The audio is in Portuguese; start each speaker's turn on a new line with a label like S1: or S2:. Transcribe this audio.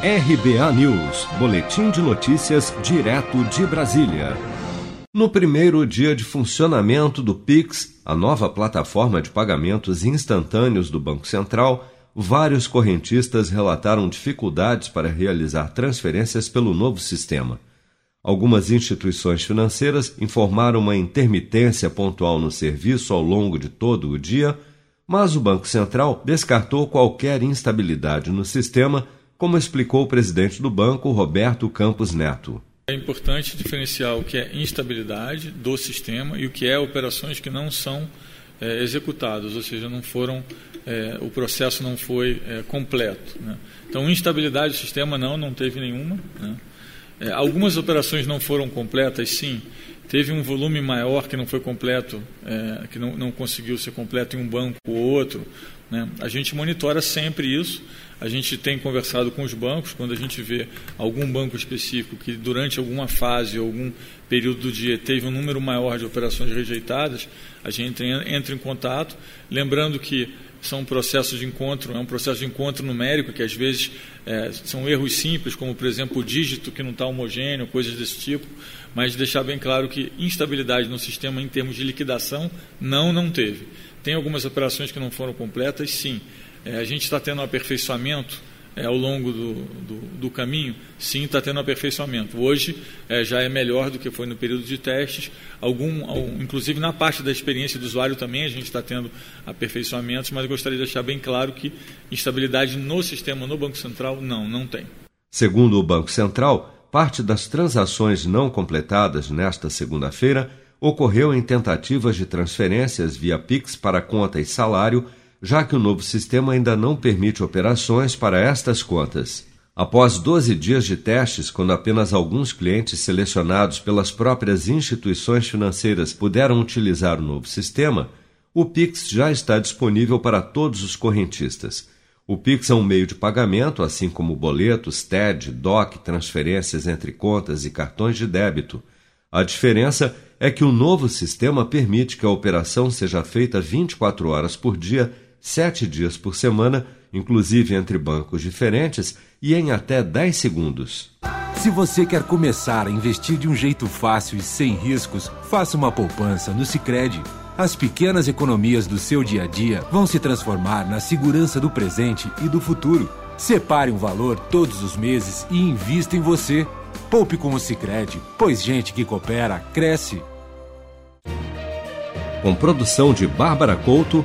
S1: RBA News, Boletim de Notícias, direto de Brasília. No primeiro dia de funcionamento do Pix, a nova plataforma de pagamentos instantâneos do Banco Central, vários correntistas relataram dificuldades para realizar transferências pelo novo sistema. Algumas instituições financeiras informaram uma intermitência pontual no serviço ao longo de todo o dia, mas o Banco Central descartou qualquer instabilidade no sistema como explicou o presidente do banco, Roberto Campos Neto.
S2: É importante diferenciar o que é instabilidade do sistema e o que é operações que não são é, executadas, ou seja, não foram, é, o processo não foi é, completo. Né? Então, instabilidade do sistema não, não teve nenhuma. Né? É, algumas operações não foram completas, sim. Teve um volume maior que não foi completo, que não, não conseguiu ser completo em um banco ou outro. Né? A gente monitora sempre isso. A gente tem conversado com os bancos, quando a gente vê algum banco específico que durante alguma fase, algum período do dia, teve um número maior de operações rejeitadas, a gente entra em contato. Lembrando que são processos de encontro, é um processo de encontro numérico, que às vezes é, são erros simples, como por exemplo o dígito que não está homogêneo, coisas desse tipo, mas deixar bem claro que instabilidade no sistema em termos de liquidação, não, não teve. Tem algumas operações que não foram completas, sim. É, a gente está tendo um aperfeiçoamento é, ao longo do, do, do caminho, sim, está tendo aperfeiçoamento. Hoje é, já é melhor do que foi no período de testes. Algum, algum, inclusive na parte da experiência do usuário também a gente está tendo aperfeiçoamentos, mas gostaria de deixar bem claro que instabilidade no sistema, no Banco Central, não, não tem.
S1: Segundo o Banco Central, parte das transações não completadas nesta segunda-feira ocorreu em tentativas de transferências via Pix para conta e salário já que o novo sistema ainda não permite operações para estas contas. Após 12 dias de testes, quando apenas alguns clientes selecionados pelas próprias instituições financeiras puderam utilizar o novo sistema, o Pix já está disponível para todos os correntistas. O Pix é um meio de pagamento, assim como boletos, TED, DOC, transferências entre contas e cartões de débito. A diferença é que o novo sistema permite que a operação seja feita 24 horas por dia sete dias por semana, inclusive entre bancos diferentes e em até 10 segundos.
S3: Se você quer começar a investir de um jeito fácil e sem riscos, faça uma poupança no Sicredi. As pequenas economias do seu dia a dia vão se transformar na segurança do presente e do futuro. Separe um valor todos os meses e invista em você. Poupe com o Sicredi, pois gente que coopera cresce.
S1: Com produção de Bárbara Couto